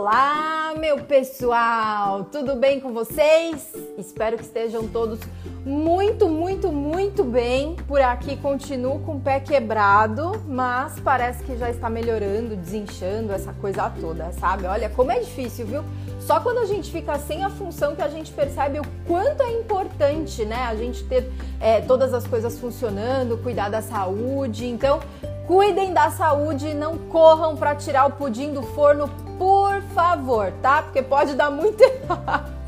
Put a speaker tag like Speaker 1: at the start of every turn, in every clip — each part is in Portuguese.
Speaker 1: Olá, meu pessoal! Tudo bem com vocês? Espero que estejam todos muito, muito, muito bem. Por aqui continuo com o pé quebrado, mas parece que já está melhorando, desinchando, essa coisa toda, sabe? Olha como é difícil, viu? Só quando a gente fica sem a função que a gente percebe o quanto é importante, né? A gente ter é, todas as coisas funcionando, cuidar da saúde. Então, Cuidem da saúde não corram para tirar o pudim do forno, por favor, tá? Porque pode dar muito errado.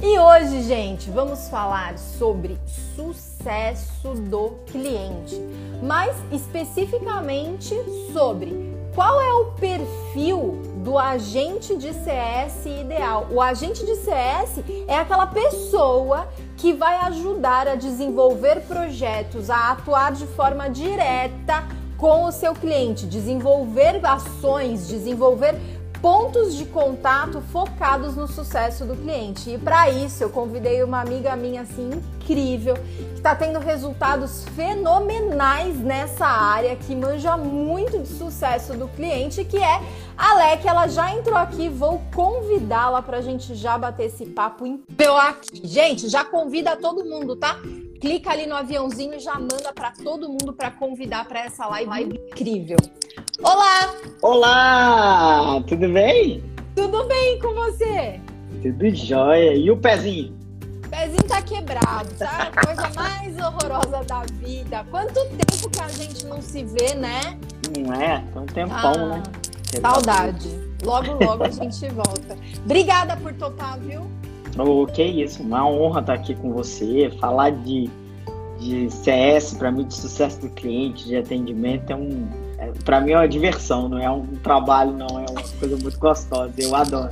Speaker 1: E hoje, gente, vamos falar sobre sucesso do cliente, mais especificamente sobre qual é o perfil do agente de CS ideal. O agente de CS é aquela pessoa que vai ajudar a desenvolver projetos, a atuar de forma direta com o seu cliente, desenvolver ações, desenvolver pontos de contato focados no sucesso do cliente. E para isso eu convidei uma amiga minha assim incrível, que está tendo resultados fenomenais nessa área, que manja muito de sucesso do cliente, que é a Alec. Ela já entrou aqui, vou convidá-la para a gente já bater esse papo incrível aqui. Gente, já convida todo mundo, tá? Clica ali no aviãozinho e já manda para todo mundo para convidar para essa live, live incrível. Olá!
Speaker 2: Olá! Tudo bem?
Speaker 1: Tudo bem com você?
Speaker 2: Tudo jóia. E o pezinho?
Speaker 1: O pezinho tá quebrado, tá? Coisa mais horrorosa da vida. Quanto tempo que a gente não se vê, né?
Speaker 2: Não é? Tem um tempão, ah, né?
Speaker 1: Saudade. Logo, logo a gente volta. Obrigada por topar, viu?
Speaker 2: Oh, que isso, uma honra estar aqui com você. Falar de, de CS, para mim, de sucesso do cliente, de atendimento, é um. É, para mim é uma diversão, não é um trabalho, não, é uma coisa muito gostosa. Eu adoro.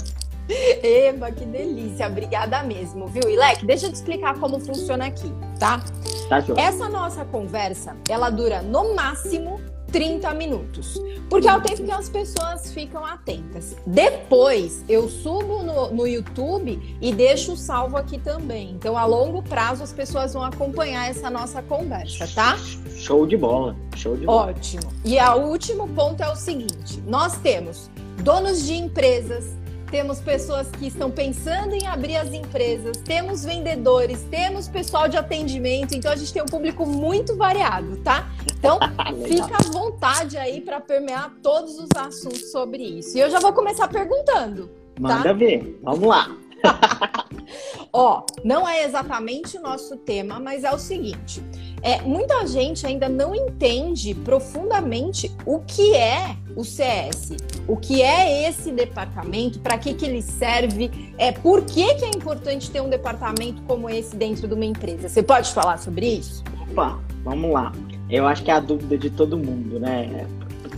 Speaker 1: Eba, que delícia, obrigada mesmo, viu? Leque, deixa eu te explicar como funciona aqui, tá? Tá, Essa nossa conversa, ela dura no máximo 30 minutos. Porque é o tempo que as pessoas ficam atentas. Depois eu subo no, no YouTube e deixo salvo aqui também. Então, a longo prazo, as pessoas vão acompanhar essa nossa conversa, tá?
Speaker 2: Show de bola. Show de
Speaker 1: bola. Ótimo. E o último ponto é o seguinte: nós temos donos de empresas temos pessoas que estão pensando em abrir as empresas, temos vendedores, temos pessoal de atendimento, então a gente tem um público muito variado, tá? Então, fica à vontade aí para permear todos os assuntos sobre isso. E eu já vou começar perguntando.
Speaker 2: Tá? Manda ver, vamos lá.
Speaker 1: Ó, não é exatamente o nosso tema, mas é o seguinte: é, muita gente ainda não entende profundamente o que é o CS, o que é esse departamento, para que, que ele serve, é, por que, que é importante ter um departamento como esse dentro de uma empresa. Você pode falar sobre isso?
Speaker 2: Opa, vamos lá. Eu acho que é a dúvida de todo mundo, né?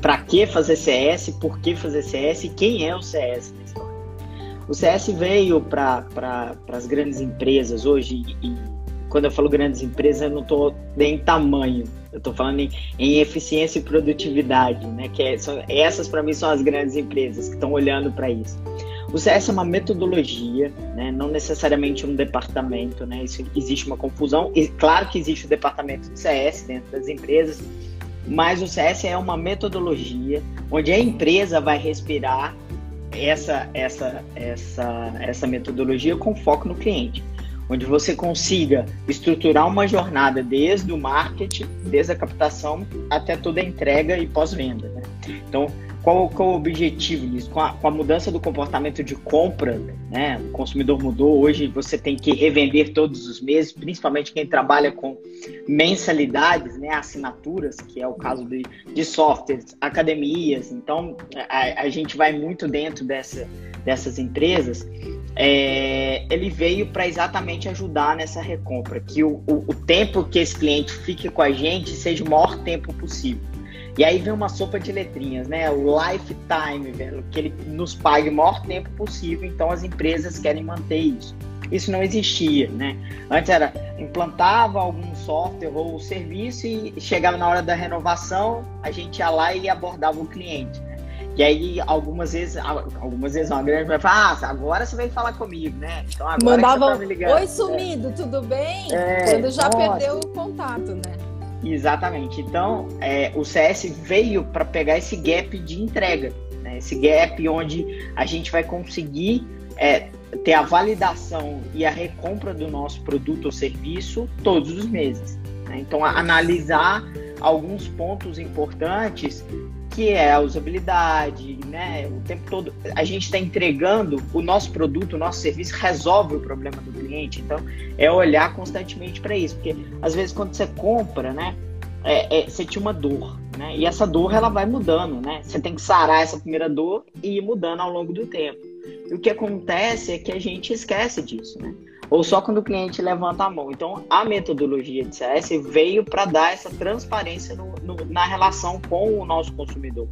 Speaker 2: Para que fazer CS, por que fazer CS e quem é o CS na história? O CS veio para pra, as grandes empresas hoje, e, quando eu falo grandes empresas, eu não estou nem em tamanho, eu estou falando em, em, eficiência e produtividade, né? Que é, são, essas para mim são as grandes empresas que estão olhando para isso. O CS é uma metodologia, né? não necessariamente um departamento, né? Isso existe uma confusão. E claro que existe o departamento de CS dentro das empresas, mas o CS é uma metodologia onde a empresa vai respirar essa, essa, essa, essa metodologia com foco no cliente, onde você consiga estruturar uma jornada desde o marketing, desde a captação até toda a entrega e pós-venda. Né? Então, qual, qual o objetivo disso? Com a, com a, mudança do comportamento de compra, né? o consumidor mudou, hoje você tem que revender todos os meses, principalmente quem trabalha com mensalidades, né? assinaturas, que é o caso de, de softwares, academias, então a, a gente vai muito dentro dessa, dessas empresas, é, ele veio para exatamente ajudar nessa recompra, que o, o, o tempo que esse cliente fique com a gente seja o maior tempo possível. E aí vem uma sopa de letrinhas, né? O lifetime, velho, que ele nos pague o maior tempo possível, então as empresas querem manter isso. Isso não existia, né? Antes era implantava algum software ou serviço e chegava na hora da renovação, a gente ia lá e abordava o cliente. E aí, algumas vezes, algumas vezes uma grande vai falar, ah, agora você vai falar comigo, né?
Speaker 1: Então agora Mandavam, tá oi sumido, é. tudo bem? É, Quando já nossa. perdeu o contato, né?
Speaker 2: Exatamente. Então, é, o CS veio para pegar esse gap de entrega. Né? esse gap onde a gente vai conseguir é, ter a validação e a recompra do nosso produto ou serviço todos os meses. Né? Então, analisar alguns pontos importantes que é a usabilidade, né? O tempo todo a gente está entregando o nosso produto, o nosso serviço resolve o problema do cliente. Então é olhar constantemente para isso, porque às vezes quando você compra, né, é, é, você tinha uma dor, né? E essa dor ela vai mudando, né? Você tem que sarar essa primeira dor e ir mudando ao longo do tempo. E o que acontece é que a gente esquece disso, né? Ou só quando o cliente levanta a mão. Então, a metodologia de CS veio para dar essa transparência no, no, na relação com o nosso consumidor.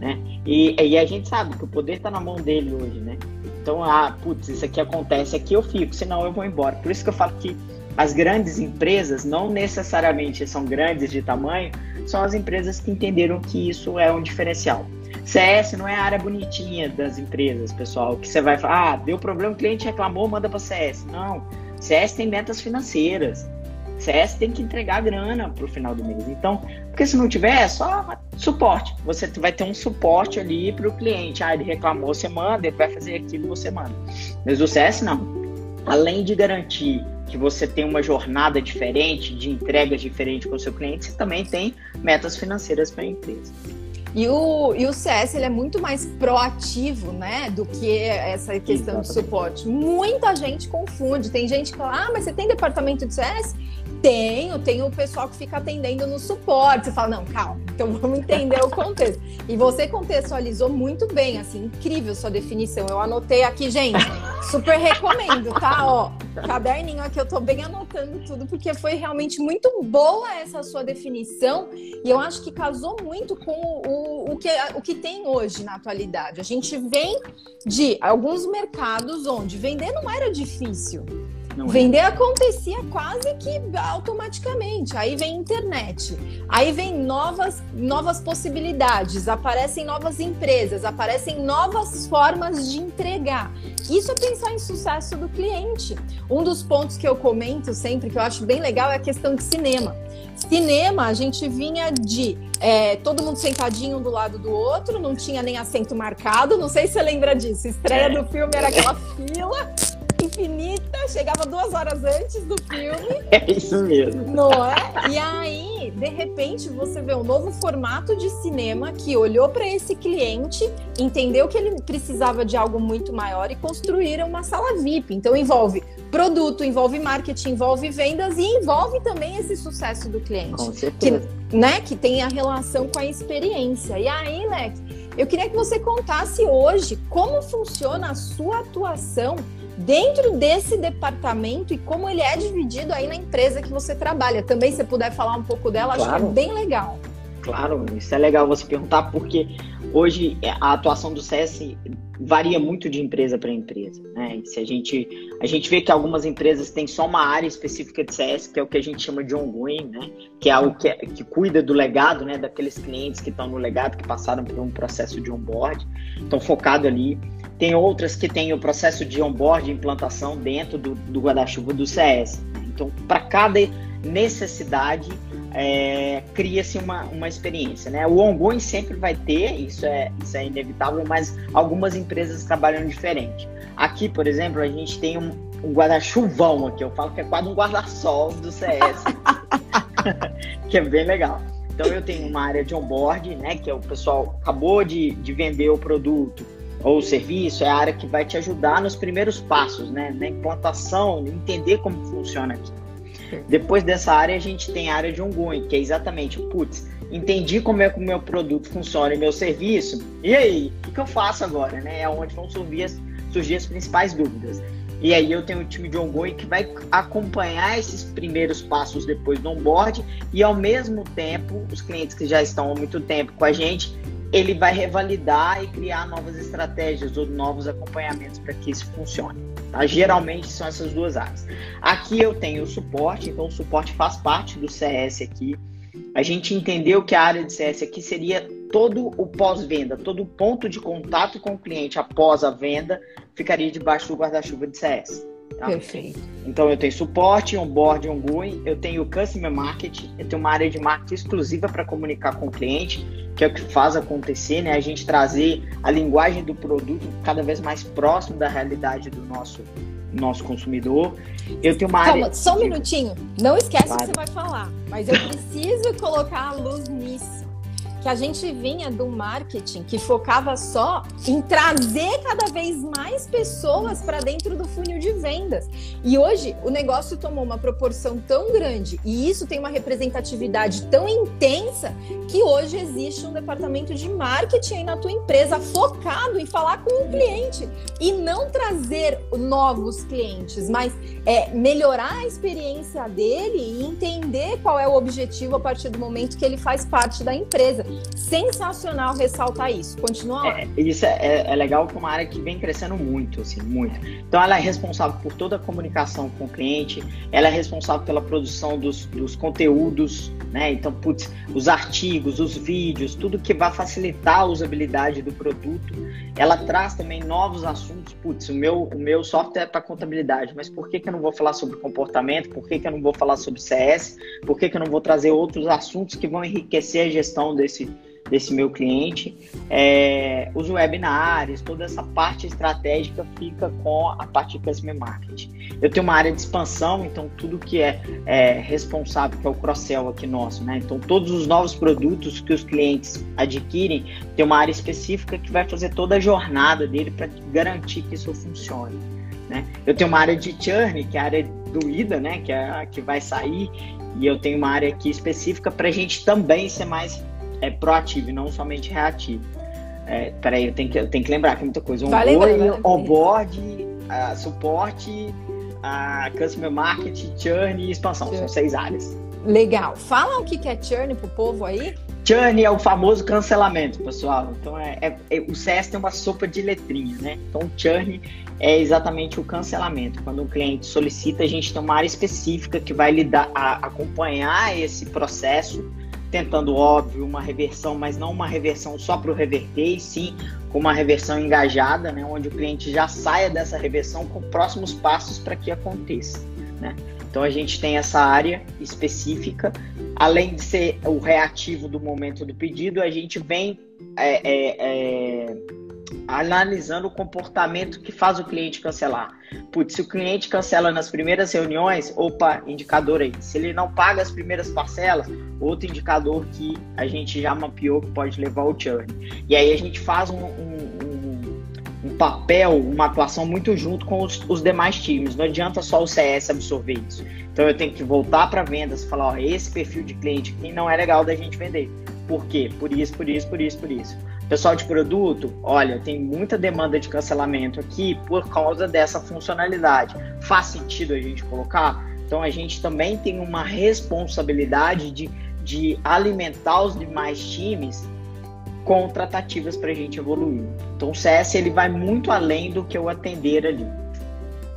Speaker 2: Né? E, e a gente sabe que o poder está na mão dele hoje, né? Então, ah, putz, isso aqui acontece, aqui eu fico, senão eu vou embora. Por isso que eu falo que as grandes empresas, não necessariamente são grandes de tamanho, são as empresas que entenderam que isso é um diferencial. CS não é a área bonitinha das empresas, pessoal, que você vai falar, ah, deu problema, o cliente reclamou, manda para CS. Não, CS tem metas financeiras. CS tem que entregar grana para o final do mês. Então, porque se não tiver, é só suporte. Você vai ter um suporte ali para o cliente. Ah, ele reclamou, você manda, ele vai fazer aquilo, você manda. Mas o CS não. Além de garantir que você tem uma jornada diferente, de entregas diferentes com o seu cliente, você também tem metas financeiras para a empresa.
Speaker 1: E o, e o CS ele é muito mais proativo, né, do que essa questão Exatamente. de suporte. Muita gente confunde. Tem gente que fala, ah, mas você tem departamento de CS? Tenho, tenho o pessoal que fica atendendo no suporte. Você fala, não, calma, então vamos entender o contexto. E você contextualizou muito bem, assim, incrível sua definição. Eu anotei aqui, gente, super recomendo, tá? Ó, caderninho aqui, eu tô bem anotando tudo, porque foi realmente muito boa essa sua definição. E eu acho que casou muito com o, o, que, o que tem hoje na atualidade. A gente vem de alguns mercados onde vender não era difícil. Não. Vender é. acontecia quase que automaticamente. Aí vem internet, aí vem novas, novas possibilidades, aparecem novas empresas, aparecem novas formas de entregar. Isso é pensar em sucesso do cliente. Um dos pontos que eu comento sempre, que eu acho bem legal, é a questão de cinema. Cinema, a gente vinha de é, todo mundo sentadinho um do lado do outro, não tinha nem assento marcado. Não sei se você lembra disso. Estreia é. do filme era aquela fila infinita, chegava duas horas antes do filme.
Speaker 2: É isso mesmo.
Speaker 1: Não é? E aí, de repente, você vê um novo formato de cinema que olhou para esse cliente, entendeu que ele precisava de algo muito maior e construíram uma sala VIP. Então envolve produto, envolve marketing, envolve vendas e envolve também esse sucesso do cliente.
Speaker 2: Com certeza.
Speaker 1: Que, né, que tem a relação com a experiência. E aí, né, eu queria que você contasse hoje como funciona a sua atuação dentro desse departamento e como ele é dividido aí na empresa que você trabalha. Também, se puder falar um pouco dela, claro. acho que é bem legal.
Speaker 2: Claro, isso é legal você perguntar, porque hoje é, a atuação do CS varia muito de empresa para empresa. Né? se a gente, a gente vê que algumas empresas têm só uma área específica de CS, que é o que a gente chama de ongoing, né? que é o que, que cuida do legado, né? daqueles clientes que estão no legado, que passaram por um processo de onboard, estão focados ali. Tem outras que têm o processo de onboard, implantação dentro do, do guarda-chuva do CS. Então, para cada necessidade, é, cria-se uma, uma experiência. Né? O ongoing sempre vai ter, isso é, isso é inevitável, mas algumas empresas trabalham diferente. Aqui, por exemplo, a gente tem um, um guarda-chuvão aqui, eu falo que é quase um guarda-sol do CS, que é bem legal. Então eu tenho uma área de onboard, né, que é o pessoal acabou de, de vender o produto, ou serviço é a área que vai te ajudar nos primeiros passos, né? Na implantação, entender como funciona aqui. Depois dessa área, a gente tem a área de ongoing, que é exatamente, putz, entendi como é que o meu produto funciona e meu serviço, e aí, o que, eu faço agora, né? É onde vão surgir as, surgir as principais dúvidas. E aí eu tenho um time de ongoing que vai acompanhar esses primeiros passos depois do onboard e ao mesmo tempo, os clientes que já estão há muito tempo com a gente, ele vai revalidar e criar novas estratégias ou novos acompanhamentos para que isso funcione. Tá? Geralmente são essas duas áreas. Aqui eu tenho o suporte, então o suporte faz parte do CS aqui. A gente entendeu que a área de CS aqui seria todo o pós-venda, todo o ponto de contato com o cliente após a venda ficaria debaixo do guarda-chuva de CS. Tá? Perfeito. Então eu tenho suporte, onboard, ongoing, eu tenho customer marketing, eu tenho uma área de marketing exclusiva para comunicar com o cliente, que é o que faz acontecer, né? A gente trazer a linguagem do produto cada vez mais próximo da realidade do nosso nosso consumidor. Eu tenho uma
Speaker 1: Calma,
Speaker 2: área.
Speaker 1: Só um minutinho. Não esquece o que você vai falar, mas eu preciso colocar a luz nisso que a gente vinha do marketing que focava só em trazer cada vez mais pessoas para dentro do funil de vendas. E hoje o negócio tomou uma proporção tão grande e isso tem uma representatividade tão intensa que hoje existe um departamento de marketing aí na tua empresa focado em falar com o cliente e não trazer novos clientes, mas é melhorar a experiência dele e entender qual é o objetivo a partir do momento que ele faz parte da empresa sensacional ressaltar isso. Continua.
Speaker 2: É, isso é, é, é legal que é uma área que vem crescendo muito, assim, muito. Então ela é responsável por toda a comunicação com o cliente, ela é responsável pela produção dos, dos conteúdos, né? Então, putz, os artigos, os vídeos, tudo que vai facilitar a usabilidade do produto. Ela traz também novos assuntos. Putz, o meu, o meu software é para contabilidade, mas por que, que eu não vou falar sobre comportamento? Por que, que eu não vou falar sobre CS? Por que, que eu não vou trazer outros assuntos que vão enriquecer a gestão desse, desse meu cliente. É, os webinars, toda essa parte estratégica fica com a parte de customer marketing. Eu tenho uma área de expansão, então tudo que é, é responsável, que é o cross-sell aqui nosso, né? Então todos os novos produtos que os clientes adquirem, tem uma área específica que vai fazer toda a jornada dele para garantir que isso funcione. Né? Eu tenho uma área de churn, que é a área do IDA, né? Que é a que vai sair, e eu tenho uma área aqui específica para a gente também ser mais é proativo e não somente reativo. É, peraí, eu tenho, que, eu tenho que lembrar que é muita coisa. Onboard, onboard uh, suporte, uh, customer marketing, churn e expansão. Churn. São seis áreas.
Speaker 1: Legal. Fala o que é churn pro povo aí.
Speaker 2: Churn é o famoso cancelamento, pessoal. Então, é, é, é, o CS tem uma sopa de letrinha, né? Então, o churn é exatamente o cancelamento. Quando um cliente solicita, a gente tem uma área específica que vai lidar, a, acompanhar esse processo tentando, óbvio, uma reversão, mas não uma reversão só para o reverter, e sim com uma reversão engajada, né, onde o cliente já saia dessa reversão com próximos passos para que aconteça. Né? Então a gente tem essa área específica, além de ser o reativo do momento do pedido, a gente vem é, é, é, analisando o comportamento que faz o cliente cancelar. Putz, se o cliente cancela nas primeiras reuniões, opa, indicador aí. Se ele não paga as primeiras parcelas, outro indicador que a gente já mapeou que pode levar ao churn. E aí a gente faz um, um, um, um papel, uma atuação muito junto com os, os, demais times. Não adianta só o CS absorver isso. Então eu tenho que voltar para vendas e falar, ó, esse perfil de cliente aqui não é legal da gente vender. Por quê? Por isso, por isso, por isso, por isso. Pessoal de produto, olha, tem muita demanda de cancelamento aqui por causa dessa funcionalidade. Faz sentido a gente colocar? Então a gente também tem uma responsabilidade de, de alimentar os demais times com tratativas para a gente evoluir. Então o CS ele vai muito além do que o atender ali.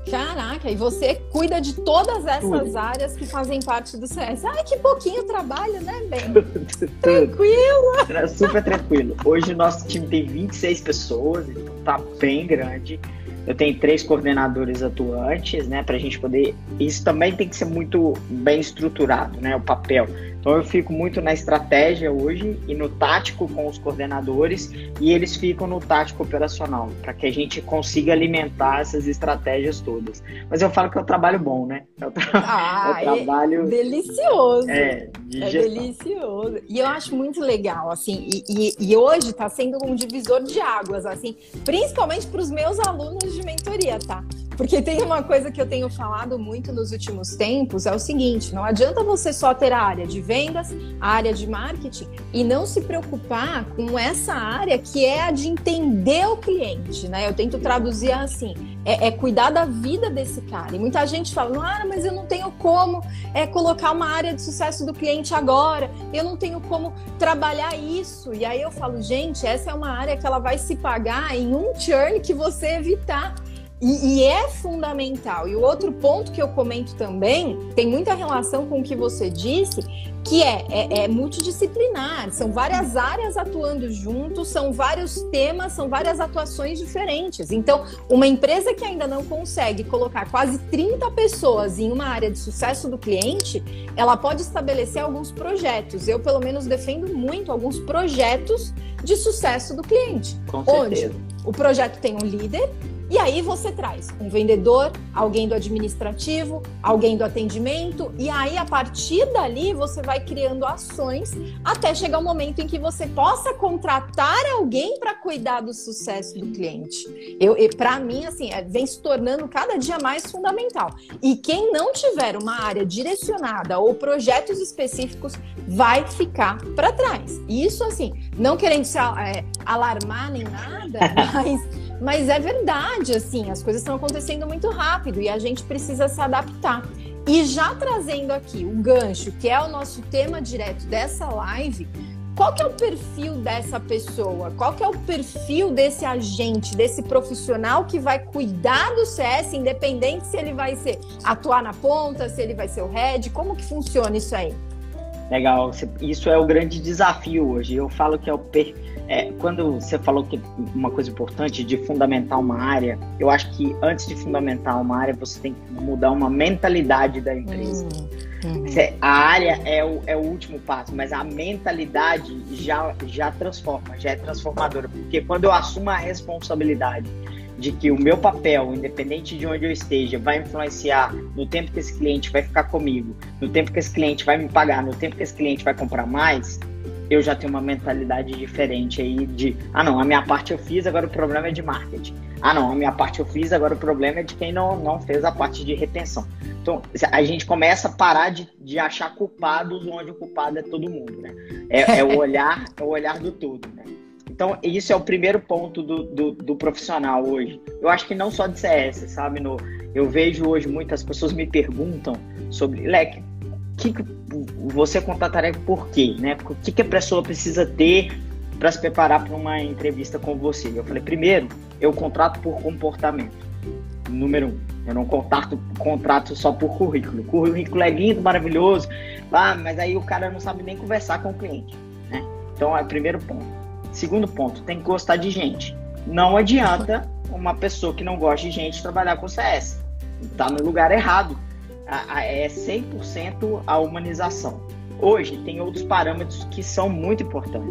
Speaker 1: Caraca, e você cuida de todas essas Tudo. áreas que fazem parte do CS. Ai, que pouquinho trabalho, né, Ben? tranquilo.
Speaker 2: Super tranquilo. Hoje o nosso time tem 26 pessoas, então tá bem grande. Eu tenho três coordenadores atuantes, né, para a gente poder. Isso também tem que ser muito bem estruturado, né, o papel. Então eu fico muito na estratégia hoje e no tático com os coordenadores e eles ficam no tático operacional, para que a gente consiga alimentar essas estratégias todas. Mas eu falo que é um trabalho bom, né? É um, tra...
Speaker 1: ah, é um trabalho. É delicioso.
Speaker 2: É,
Speaker 1: de é delicioso. E eu acho muito legal, assim, e, e, e hoje está sendo um divisor de águas, assim, principalmente para os meus alunos de mentoria, tá? Porque tem uma coisa que eu tenho falado muito nos últimos tempos, é o seguinte, não adianta você só ter a área de vendas, a área de marketing e não se preocupar com essa área que é a de entender o cliente, né? Eu tento traduzir assim, é, é cuidar da vida desse cara. E muita gente fala, ah, mas eu não tenho como é, colocar uma área de sucesso do cliente agora, eu não tenho como trabalhar isso. E aí eu falo, gente, essa é uma área que ela vai se pagar em um churn que você evitar E, e, é fundamental. E o outro ponto que eu comento também tem muita relação com o que você disse, que é, é, é, multidisciplinar. São várias áreas atuando juntos, são vários temas, são várias atuações diferentes. Então, uma empresa que ainda não consegue colocar quase 30 pessoas em uma área de sucesso do cliente, ela pode estabelecer alguns projetos. Eu, pelo menos, defendo muito alguns projetos de sucesso do cliente.
Speaker 2: Com certeza.
Speaker 1: Onde o projeto tem um líder e aí você traz um vendedor, alguém do administrativo, alguém do atendimento, e aí a partir dali você vai criando ações até chegar o um momento em que você possa contratar alguém para cuidar do sucesso do cliente. Eu, para mim, assim, é, vem se tornando cada dia mais fundamental. E quem não tiver uma área direcionada ou projetos específicos vai ficar para trás. Isso, assim, não querendo se é, alarmar nem nada, mas mas é verdade, assim, as coisas estão acontecendo muito rápido e a gente precisa se adaptar. E já trazendo aqui o gancho, que é o nosso tema direto dessa live, qual que é o perfil dessa pessoa? Qual que é o perfil desse agente, desse profissional que vai cuidar do CS, independente se ele vai ser atuar na ponta, se ele vai ser o head, como que funciona isso aí?
Speaker 2: Legal, isso é o grande desafio hoje. Eu falo que é o perfil é, quando você falou que uma coisa importante de fundamentar uma área, eu acho que antes de fundamentar uma área, você tem que mudar uma mentalidade da empresa. Uhum. A área é o, é o último passo, mas a mentalidade já, já transforma, já é transformadora. Porque quando eu assumo a responsabilidade de que o meu papel, independente de onde eu esteja, vai influenciar no tempo que esse cliente vai ficar comigo, no tempo que esse cliente vai me pagar, no tempo que esse cliente vai comprar mais, eu já tenho uma mentalidade diferente aí de, ah não, a minha parte eu fiz, agora o problema é de marketing. Ah não, a minha parte eu fiz, agora o problema é de quem não, não fez a parte de retenção. Então, a gente começa a parar de, de achar culpados onde o culpado é todo mundo, né? É, é o olhar, é o olhar do todo, né? Então, isso é o primeiro ponto do, do, do, profissional hoje. Eu acho que não só de CS, sabe? No, eu vejo hoje muitas pessoas me perguntam sobre, Leque, que, que você contrataria por quê, né? O que, que a pessoa precisa ter para se preparar para uma entrevista com você? Eu falei, primeiro, eu contrato por comportamento. Número um, eu não contrato, contrato só por currículo. O currículo é lindo, maravilhoso, ah, mas aí o cara não sabe nem conversar com o cliente, né? Então, é o primeiro ponto. Segundo ponto, tem que gostar de gente. Não adianta uma pessoa que não gosta de gente trabalhar com CS. Está no lugar errado é 100% a humanização. Hoje, tem outros parâmetros que são muito importantes,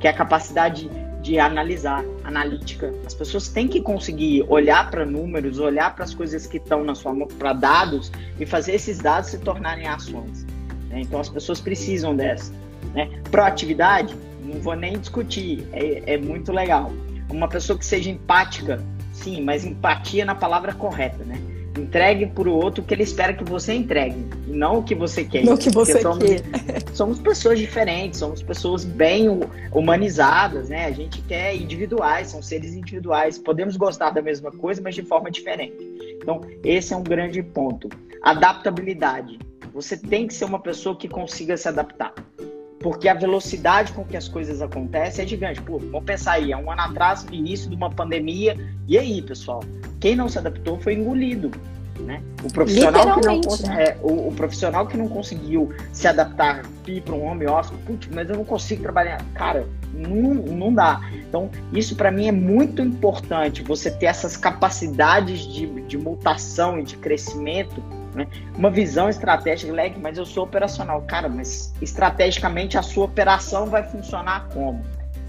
Speaker 2: que é a capacidade de analisar, analítica. As pessoas têm que conseguir olhar para números, olhar para as coisas que estão na sua mão, para dados, e fazer esses dados se tornarem ações. Né? Então, as pessoas precisam dessa. Né? Proatividade, não vou nem discutir, é, é muito legal. Uma pessoa que seja empática, sim, mas empatia na palavra correta, né? Entregue para o outro o que ele espera que você entregue, não o que você quer.
Speaker 1: Não o que você
Speaker 2: somos,
Speaker 1: quer.
Speaker 2: somos pessoas diferentes, somos pessoas bem humanizadas, né? A gente quer individuais, são seres individuais. Podemos gostar da mesma coisa, mas de forma diferente. Então, esse é um grande ponto. Adaptabilidade. Você tem que ser uma pessoa que consiga se adaptar porque a velocidade com que as coisas acontecem é gigante. Pô, vamos pensar aí, há um ano atrás, início de uma pandemia, e aí, pessoal? Quem não se adaptou foi engolido. Né? O, profissional que não, né? é, o, o, profissional que não conseguiu se adaptar para um home office, putz, mas eu não consigo trabalhar. Cara, não, não dá. Então, isso para mim é muito importante, você ter essas capacidades de, de mutação e de crescimento né? Uma visão estratégica, leg, mas eu sou operacional. Cara, mas estrategicamente a sua operação vai funcionar como?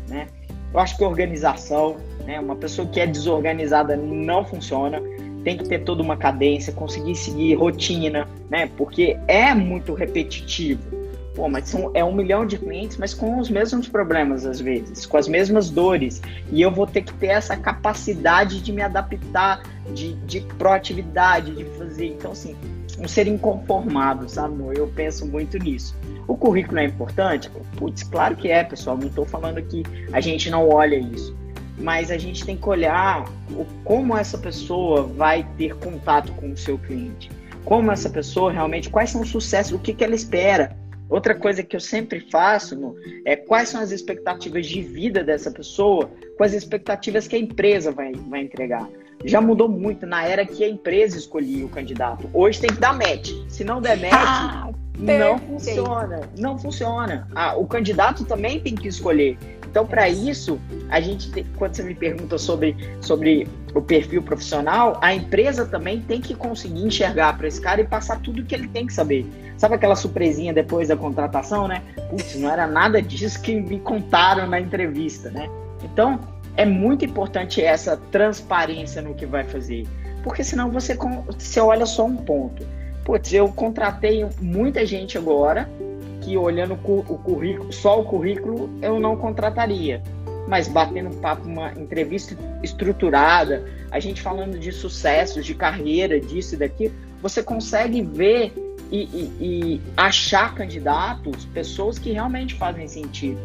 Speaker 2: Né? Eu acho que organização, né? uma pessoa que é desorganizada não funciona. Tem que ter toda uma cadência, conseguir seguir rotina, né? Porque é muito repetitivo. Pô, mas são, é um milhão de clientes, mas com os mesmos problemas às vezes, com as mesmas dores. E eu vou ter que ter essa capacidade de me adaptar, de, de proatividade, de fazer. Então, assim, um ser inconformado, sabe? Eu penso muito nisso. O currículo é importante? Putz, claro que é, pessoal. Não estou falando que a gente não olha isso. Mas a gente tem que olhar o, como essa pessoa vai ter contato com o seu cliente. Como essa pessoa realmente, quais são os sucessos, o que, que ela espera. Outra coisa que eu sempre faço no, é quais são as expectativas de vida dessa pessoa, quais as expectativas que a empresa vai, vai entregar. Já mudou muito na era que a empresa escolhia o candidato. Hoje tem que dar match. Se não der match, ah, não funciona. Não funciona. Ah, o candidato também tem que escolher. Então, para isso, a gente tem, quando você me pergunta sobre, sobre o perfil profissional, a empresa também tem que conseguir enxergar para esse cara e passar tudo que ele tem que saber. Sabe aquela surpresinha depois da contratação, né? Putz, não era nada disso que me contaram na entrevista, né? Então, é muito importante essa transparência no que vai fazer, porque senão você, você olha só um ponto. Putz, eu contratei muita gente agora que olhando o currículo, só o currículo, eu não contrataria. Mas batendo um papo, uma entrevista estruturada, a gente falando de sucessos, de carreira, disso e daquilo, você consegue ver e, e, e achar candidatos, pessoas que realmente fazem sentido,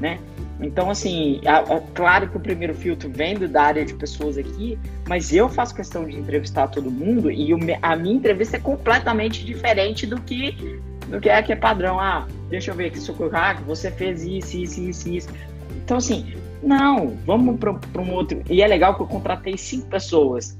Speaker 2: né? Então, assim, é, é claro que o primeiro filtro vem da área de pessoas aqui, mas eu faço questão de entrevistar todo mundo e o, a minha entrevista é completamente diferente do que do que é que é padrão. Ah, deixa eu ver aqui seu currículo, você fez isso, isso, isso, isso. Então, assim, não, vamos para um outro. E é legal que eu contratei cinco pessoas.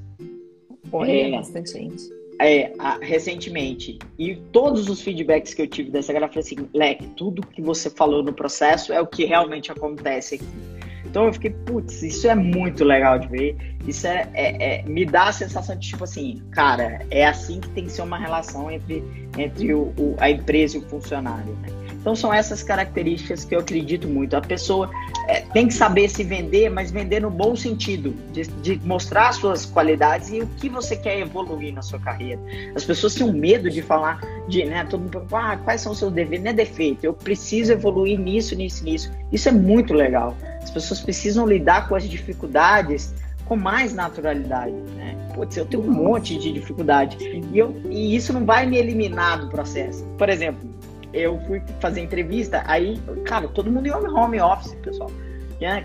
Speaker 1: É, bastante gente.
Speaker 2: É, a, recentemente. E todos os feedbacks que eu tive dessa galera foi assim: Leque, tudo que você falou no processo é o que realmente acontece aqui. Então eu fiquei, putz, isso é muito legal de ver. Isso é, é, é, me dá a sensação de tipo assim, cara, é assim que tem que ser uma relação entre, entre o, o a empresa e o funcionário. Né? Então são essas características que eu acredito muito. A pessoa é, tem que saber se vender, mas vender no bom sentido, de, de, mostrar suas qualidades e o que você quer evoluir na sua carreira. As pessoas têm um medo de falar, de, né, todo mundo, ah, quais são os seus defeitos? Não é defeito, eu preciso evoluir nisso, nisso, nisso. Isso é muito legal. As pessoas precisam lidar com as dificuldades com mais naturalidade, né? Putz, eu tenho um monte de dificuldade e, eu, e isso não vai me eliminar do processo. Por exemplo, eu fui fazer entrevista, aí, cara, todo mundo em home office, pessoal.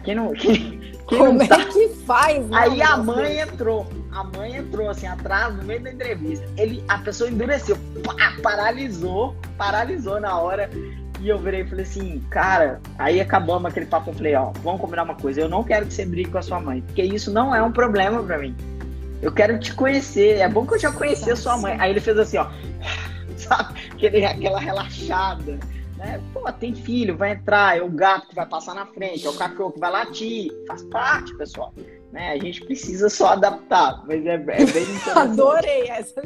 Speaker 2: Quem não, quem,
Speaker 1: quem Como não tá... é que faz?
Speaker 2: Né, aí a mãe entrou, a mãe entrou assim atrás, no meio da entrevista. Ele, a pessoa endureceu, pá, paralisou, paralisou na hora. E eu virei e falei assim, cara, aí acabamos aquele papo. Eu falei, ó, vamos combinar uma coisa. Eu não quero que você brigue com a sua mãe, porque isso não é um problema para mim. Eu quero te conhecer. É bom que eu já conheci a sua mãe. Aí ele fez assim, ó sabe? Aquele, aquela relaxada. Né? Pô, tem filho, vai entrar, é o gato que vai passar na frente, é o cachorro que vai latir. Faz parte, pessoal. Né? A gente precisa só adaptar, mas é, é bem interessante.
Speaker 1: Adorei essa,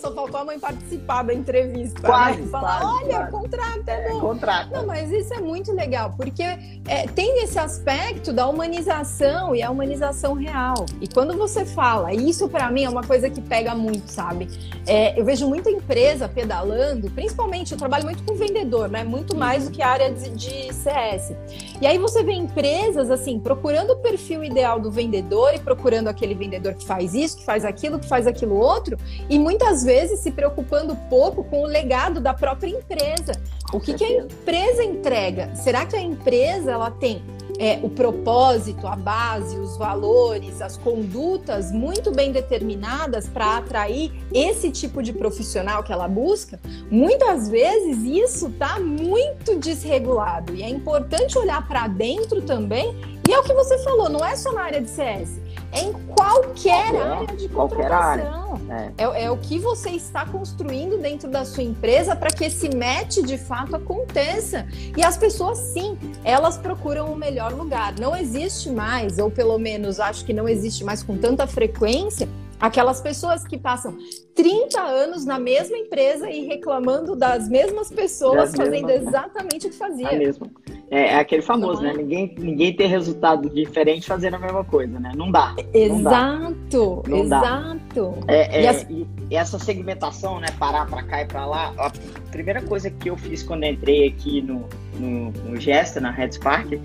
Speaker 1: Só faltou a mãe participar da entrevista.
Speaker 2: Quase,
Speaker 1: né? Falar,
Speaker 2: quase,
Speaker 1: olha,
Speaker 2: quase.
Speaker 1: contrata, é,
Speaker 2: é contrata.
Speaker 1: Não, mas isso é muito legal, porque é, tem esse aspecto da humanização e a humanização real. E quando você fala, isso para mim é uma coisa que pega muito, sabe? É, eu vejo muita empresa pedalando, principalmente eu trabalho muito com vendedor, né? Muito mais do que a área de, de CS. E aí você vê empresas assim procurando o perfil ideal do vendedor e procurando aquele vendedor que faz isso, que faz aquilo, que faz aquilo outro, e muitas vezes se preocupando pouco com o legado da própria empresa. O que, que a empresa entrega? Será que a empresa ela tem é, o propósito, a base, os valores, as condutas muito bem determinadas para atrair esse tipo de profissional que ela busca, muitas vezes isso está muito desregulado e é importante olhar para dentro também. E é o que você falou, não é só na área de CS em qualquer, qualquer área de contratação. Área. É. É, é. o que você está construindo dentro da sua empresa para que esse match de fato aconteça. E as pessoas, sim, elas procuram o melhor lugar. Não existe mais, ou pelo menos acho que não existe mais com tanta frequência, Aquelas pessoas que passam 30 anos na mesma empresa e reclamando das mesmas pessoas, das fazendo mesmas, exatamente o que fazia.
Speaker 2: É, mesmo. É, é aquele famoso, né? Ninguém, ninguém tem resultado diferente fazendo a mesma coisa, né? Não dá.
Speaker 1: Exato,
Speaker 2: não
Speaker 1: dá. exato.
Speaker 2: É, é, e, as... e, essa segmentação, né? Parar para cá e para lá. A primeira coisa que eu fiz quando entrei aqui no, no, no Gesta, na Red Spark,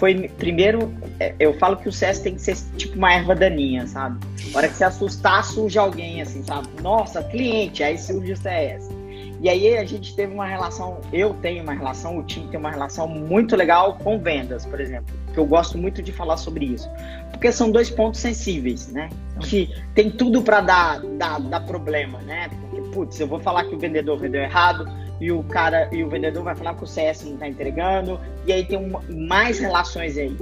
Speaker 2: foi primeiro, é, eu falo que o CS tem que ser tipo uma erva daninha, sabe? Na hora que você assustar, surge alguém assim, sabe? Nossa, cliente, aí surge o CS. E aí a gente teve uma relação, eu tenho uma relação, o time tem uma relação muito legal com vendas, por exemplo, que eu gosto muito de falar sobre isso. Porque são dois pontos sensíveis, né? Que tem tudo para dar, dar, dar problema, né? Porque, putz, eu vou falar que o vendedor vendeu errado, e o cara e o vendedor vai falar que o CS não está entregando, e aí tem mais relações aí.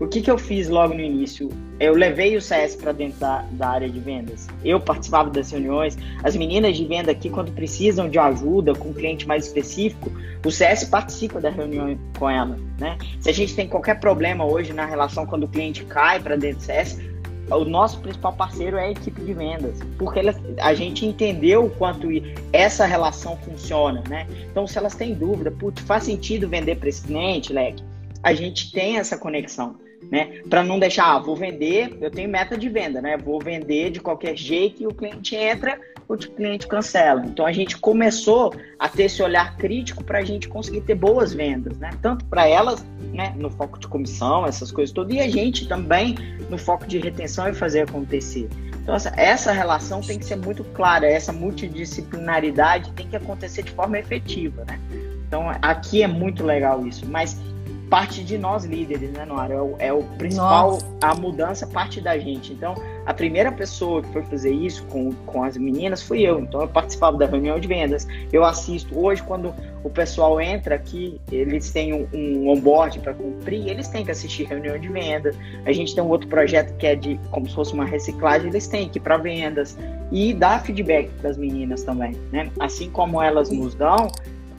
Speaker 2: O que, que eu fiz logo no início? Eu levei o CS para dentro da, da área de vendas. Eu participava das reuniões. As meninas de venda aqui, quando precisam de ajuda com um cliente mais específico, o CS participa da reunião com ela. Né? Se a gente tem qualquer problema hoje na relação quando o cliente cai para dentro do CS, o nosso principal parceiro é a equipe de vendas, porque a gente entendeu o quanto essa relação funciona, né? Então, se elas têm dúvida, putz, faz sentido vender para esse cliente, Leque? A gente tem essa conexão né? Para não deixar, ah, vou vender, eu tenho meta de venda, né? Vou vender de qualquer jeito e o cliente entra, o cliente cancela. Então a gente começou a ter esse olhar crítico para a gente conseguir ter boas vendas, né? Tanto para elas, né? No foco de comissão, essas coisas todas, e a gente também no foco de retenção e fazer acontecer. Então essa, essa relação tem que ser muito clara, essa multidisciplinaridade tem que acontecer de forma efetiva, né? Então aqui é muito legal isso, mas parte de nós líderes, né, Noara? É o, é o principal, Nossa. a mudança parte da gente. Então, a primeira pessoa que foi fazer isso com, com as meninas fui eu. Então, eu participava da reunião de vendas. Eu assisto. Hoje, quando o pessoal entra aqui, eles têm um, um onboard para cumprir, eles têm que assistir reunião de vendas. A gente tem um outro projeto que é de como se fosse uma reciclagem, eles têm que ir para vendas e dar feedback para as meninas também, né? Assim como elas nos dão,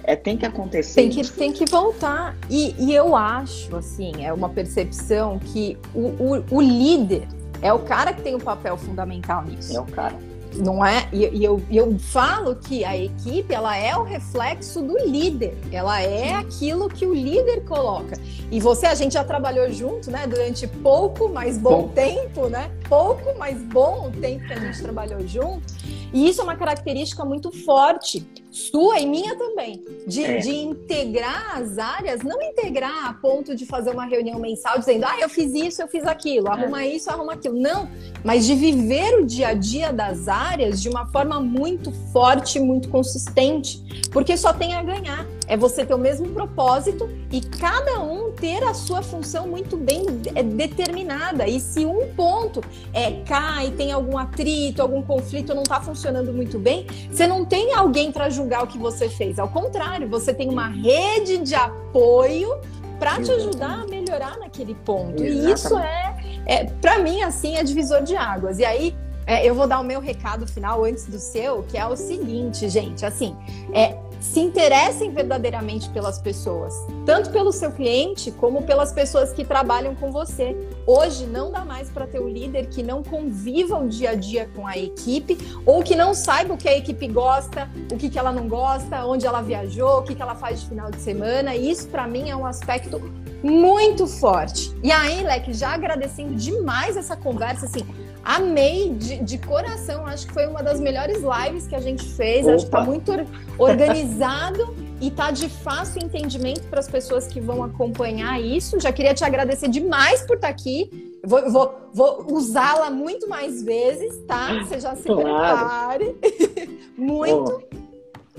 Speaker 2: é, tem que acontecer.
Speaker 1: Tem que, tem que voltar. E, e eu acho, assim, é uma percepção que o, o, o líder é o cara que tem o um papel fundamental nisso.
Speaker 2: É o cara
Speaker 1: não é? E, e eu, eu falo que a equipe ela é o reflexo do líder, ela é aquilo que o líder coloca. E você, a gente já trabalhou junto, né? Durante pouco, mas bom, bom. tempo, né? Pouco, mas bom tempo que a gente trabalhou junto. E isso é uma característica muito forte, sua e minha também, de, é. de integrar as áreas, não integrar a ponto de fazer uma reunião mensal dizendo, ah, eu fiz isso, eu fiz aquilo, arruma é. isso, arruma aquilo. Não, mas de viver o dia a dia das áreas de uma forma muito forte, muito consistente, porque só tem a ganhar. É você ter o mesmo propósito e cada um ter a sua função muito bem é, determinada. E se um ponto é cai, tem algum atrito, algum conflito, não está funcionando muito bem, você não tem alguém para julgar o que você fez. Ao contrário, você tem uma rede de apoio para te ajudar a melhorar naquele ponto. Exatamente. E isso é, é para mim, assim, é divisor de águas. E aí, é, eu vou dar o meu recado final antes do seu, que é o seguinte, gente, assim, é, se interessem verdadeiramente pelas pessoas, tanto pelo seu cliente como pelas pessoas que trabalham com você. Hoje não dá mais para ter um líder que não conviva o dia a dia com a equipe ou que não saiba o que a equipe gosta, o que, que ela não gosta, onde ela viajou, o que, que ela faz de final de semana. Isso para mim é um aspecto muito forte. E aí, Leque, já agradecendo demais essa conversa, assim, Amei de, de, coração, acho que foi uma das melhores lives que a gente fez. Opa. Acho que está muito organizado e está de fácil entendimento para as pessoas que vão acompanhar isso. Já queria te agradecer demais por estar tá aqui. Vou, vou, vou usá-la muito mais vezes, tá? Você já se claro. prepare. muito. Oh.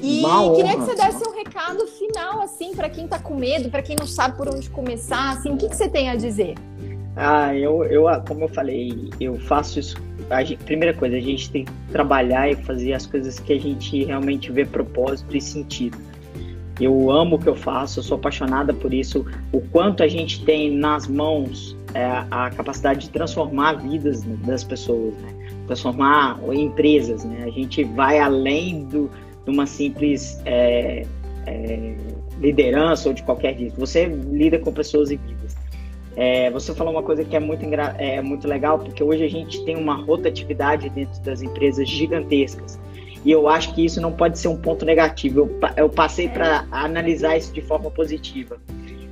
Speaker 1: E queria que você desse um recado final, assim, para quem está com medo, para quem não sabe por onde começar, assim, o que, que você tem a dizer?
Speaker 2: Ah, eu, eu, como eu falei, eu faço isso. A gente, primeira coisa, a gente tem que trabalhar e fazer as coisas que a gente realmente vê propósito e sentido. Eu amo o que eu faço, eu sou apaixonada por isso. O quanto a gente tem nas mãos é, a capacidade de transformar vidas das pessoas, né? transformar empresas. Né? A gente vai além do, de uma simples é, é, liderança ou de qualquer jeito. Você lida com pessoas e vidas. É, você falou uma coisa que é muito, é muito legal, porque hoje a gente tem uma rotatividade dentro das empresas gigantescas. E eu acho que isso não pode ser um ponto negativo. Eu, eu passei para analisar isso de forma positiva.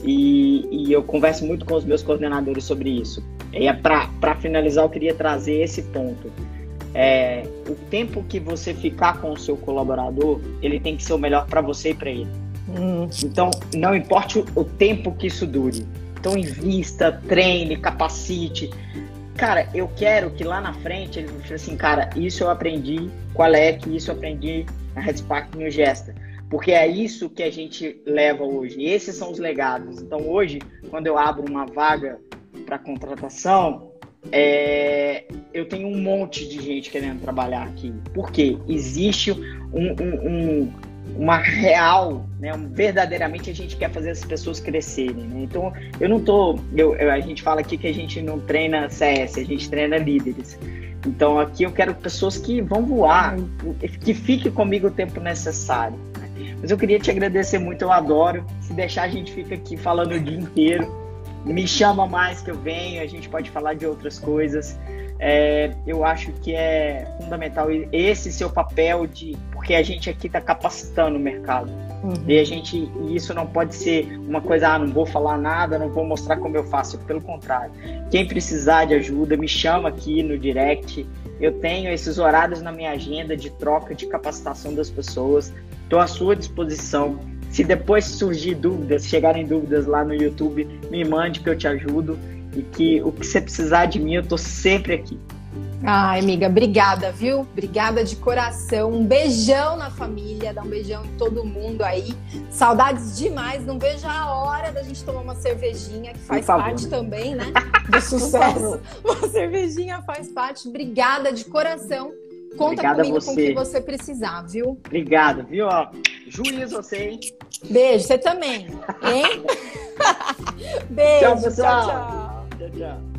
Speaker 2: E, e, eu converso muito com os meus coordenadores sobre isso. E é para finalizar, eu queria trazer esse ponto. É, o tempo que você ficar com o seu colaborador, ele tem que ser o melhor para você e para ele. Hum. Então, não importa o, o tempo que isso dure então invista, treine, capacite. Cara, eu quero que lá na frente ele fale assim, cara, isso eu aprendi qual é que isso eu aprendi na Redspark no Gesta. Porque é isso que a gente leva hoje. Esses são os legados. Então hoje, quando eu abro uma vaga para contratação, é, eu tenho um monte de gente querendo trabalhar aqui. Porque existe um, um, um uma real, né? Um, verdadeiramente a gente quer fazer as pessoas crescerem, né? Então, eu não tô, eu, eu, a gente fala aqui que a gente não treina CS, a gente treina líderes. Então, aqui eu quero pessoas que vão voar, que fiquem comigo o tempo necessário. Né? Mas eu queria te agradecer muito, eu adoro. Se deixar, a gente fica aqui falando o dia inteiro. Me chama mais que eu venho, a gente pode falar de outras coisas. É, eu acho que é fundamental esse seu papel de porque a gente aqui está capacitando o mercado. Uhum. e a gente e isso não pode ser uma coisa ah não vou falar nada não vou mostrar como eu faço pelo contrário. Quem precisar de ajuda me chama aqui no direct. Eu tenho esses horários na minha agenda de troca de capacitação das pessoas. Estou à sua disposição. Se depois surgir dúvidas chegarem dúvidas lá no YouTube me mande que eu te ajudo e que o que você precisar de mim, eu tô sempre aqui.
Speaker 1: Ai, amiga, obrigada, viu? Obrigada de coração. Um beijão na família, dá um beijão em todo mundo aí. Saudades demais. Não vejo a hora da gente tomar uma cervejinha, que faz parte também, né? Do sucesso. uma cervejinha faz parte. Obrigada de coração. Conta Obrigada comigo com o que você precisar, viu?
Speaker 2: Obrigado, viu? Juiz você, hein?
Speaker 1: Beijo, você também, hein? Beijo, tchau,
Speaker 2: pessoal. tchau. tchau. Tchau, tchau.